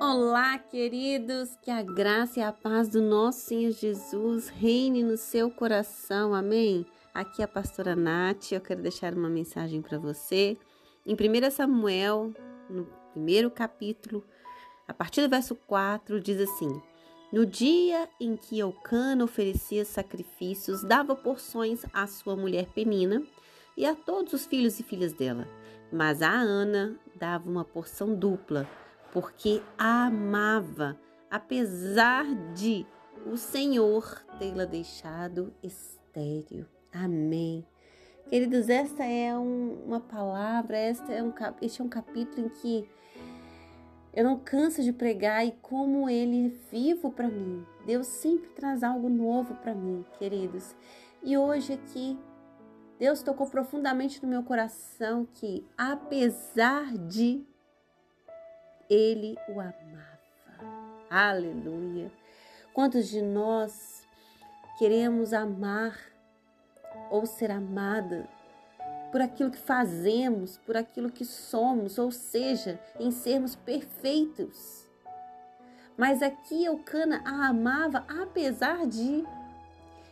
Olá, queridos, que a graça e a paz do nosso Senhor Jesus reine no seu coração, amém? Aqui é a pastora Nath, eu quero deixar uma mensagem para você. Em 1 Samuel, no primeiro capítulo, a partir do verso 4, diz assim: No dia em que Eucana oferecia sacrifícios, dava porções à sua mulher Penina e a todos os filhos e filhas dela. Mas a Ana dava uma porção dupla porque a amava, apesar de o Senhor tê-la deixado estéril. Amém. Queridos, esta é um, uma palavra, esta é um, este é um capítulo em que eu não canso de pregar e como ele é vivo para mim. Deus sempre traz algo novo para mim, queridos. E hoje aqui, Deus tocou profundamente no meu coração que, apesar de ele o amava. Aleluia. Quantos de nós queremos amar ou ser amada por aquilo que fazemos, por aquilo que somos, ou seja, em sermos perfeitos. Mas aqui Eucana a amava apesar de.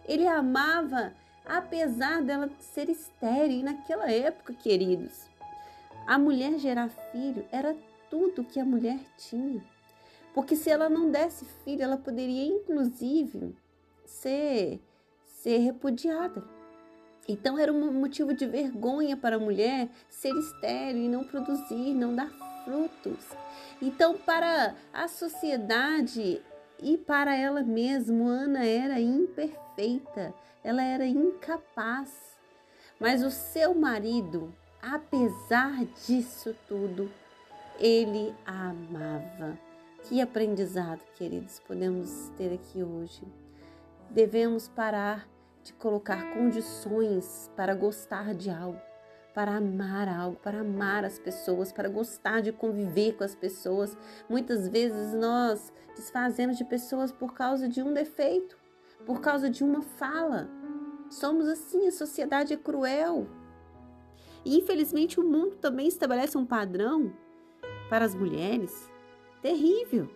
Ele a amava apesar dela ser estéril. E naquela época, queridos, a mulher gerar filho era tudo que a mulher tinha. Porque se ela não desse filho, ela poderia inclusive ser, ser repudiada. Então era um motivo de vergonha para a mulher ser estéril e não produzir, não dar frutos. Então, para a sociedade e para ela mesma, Ana era imperfeita, ela era incapaz. Mas o seu marido, apesar disso tudo, ele a amava. Que aprendizado, queridos, podemos ter aqui hoje. Devemos parar de colocar condições para gostar de algo, para amar algo, para amar as pessoas, para gostar de conviver com as pessoas. Muitas vezes nós desfazemos de pessoas por causa de um defeito, por causa de uma fala. Somos assim, a sociedade é cruel. E infelizmente o mundo também estabelece um padrão para as mulheres terrível.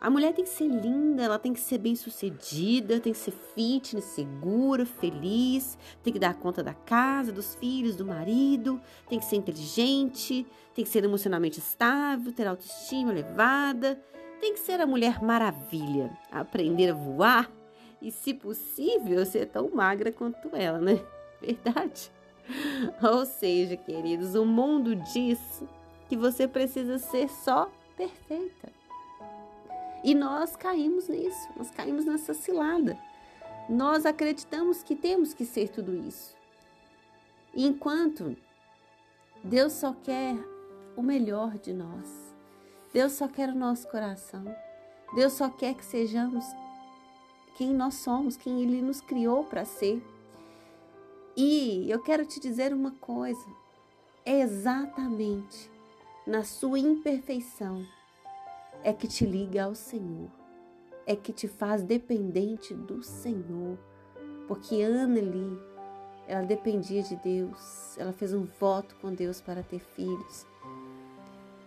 A mulher tem que ser linda, ela tem que ser bem-sucedida, tem que ser fitness, segura, feliz, tem que dar conta da casa, dos filhos, do marido, tem que ser inteligente, tem que ser emocionalmente estável, ter autoestima elevada, tem que ser a mulher maravilha, aprender a voar e, se possível, ser tão magra quanto ela, né? Verdade? Ou seja, queridos, o mundo diz que você precisa ser só perfeita. E nós caímos nisso, nós caímos nessa cilada. Nós acreditamos que temos que ser tudo isso. Enquanto Deus só quer o melhor de nós, Deus só quer o nosso coração, Deus só quer que sejamos quem nós somos, quem Ele nos criou para ser. E eu quero te dizer uma coisa: é exatamente na sua imperfeição, é que te liga ao Senhor, é que te faz dependente do Senhor. Porque Ana ali, ela dependia de Deus, ela fez um voto com Deus para ter filhos.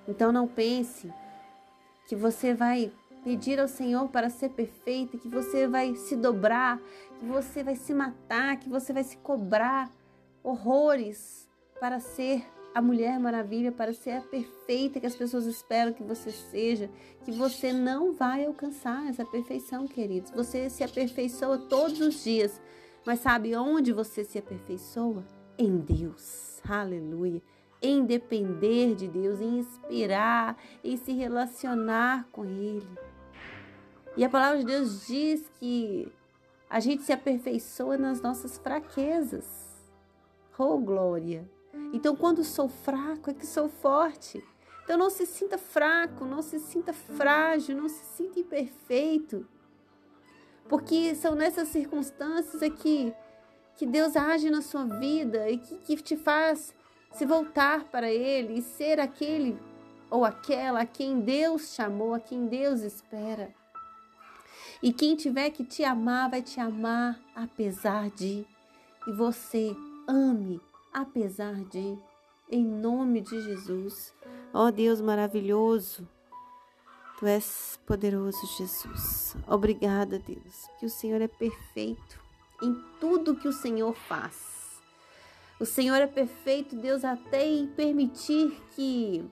Então não pense que você vai pedir ao Senhor para ser perfeita, que você vai se dobrar, que você vai se matar, que você vai se cobrar horrores para ser a Mulher Maravilha para ser a perfeita que as pessoas esperam que você seja, que você não vai alcançar essa perfeição, queridos. Você se aperfeiçoa todos os dias, mas sabe onde você se aperfeiçoa? Em Deus. Aleluia. Em depender de Deus, em inspirar, em se relacionar com Ele. E a palavra de Deus diz que a gente se aperfeiçoa nas nossas fraquezas. Oh, glória! Então, quando sou fraco, é que sou forte. Então, não se sinta fraco, não se sinta frágil, não se sinta imperfeito. Porque são nessas circunstâncias aqui que Deus age na sua vida e que, que te faz se voltar para Ele e ser aquele ou aquela a quem Deus chamou, a quem Deus espera. E quem tiver que te amar, vai te amar apesar de. E você ame apesar de, em nome de Jesus. Ó oh, Deus maravilhoso, Tu és poderoso, Jesus. Obrigada, Deus, que o Senhor é perfeito em tudo que o Senhor faz. O Senhor é perfeito, Deus, até em permitir que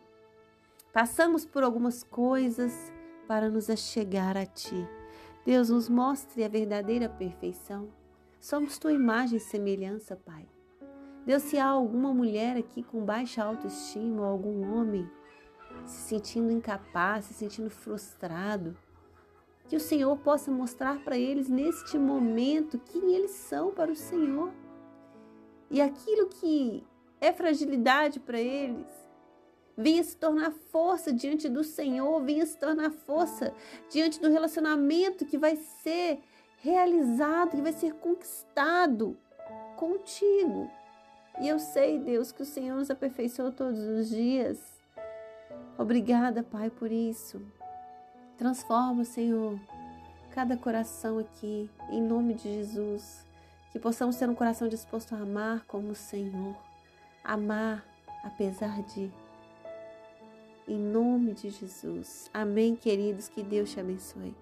passamos por algumas coisas para nos achegar a Ti. Deus, nos mostre a verdadeira perfeição. Somos Tua imagem e semelhança, Pai. Deus, se há alguma mulher aqui com baixa autoestima ou algum homem se sentindo incapaz, se sentindo frustrado, que o Senhor possa mostrar para eles neste momento quem eles são para o Senhor. E aquilo que é fragilidade para eles, venha se tornar força diante do Senhor, venha se tornar força diante do relacionamento que vai ser realizado, que vai ser conquistado contigo. E eu sei, Deus, que o Senhor nos aperfeiçoou todos os dias. Obrigada, Pai, por isso. Transforma, Senhor, cada coração aqui, em nome de Jesus. Que possamos ter um coração disposto a amar como o Senhor. Amar apesar de. Em nome de Jesus. Amém, queridos. Que Deus te abençoe.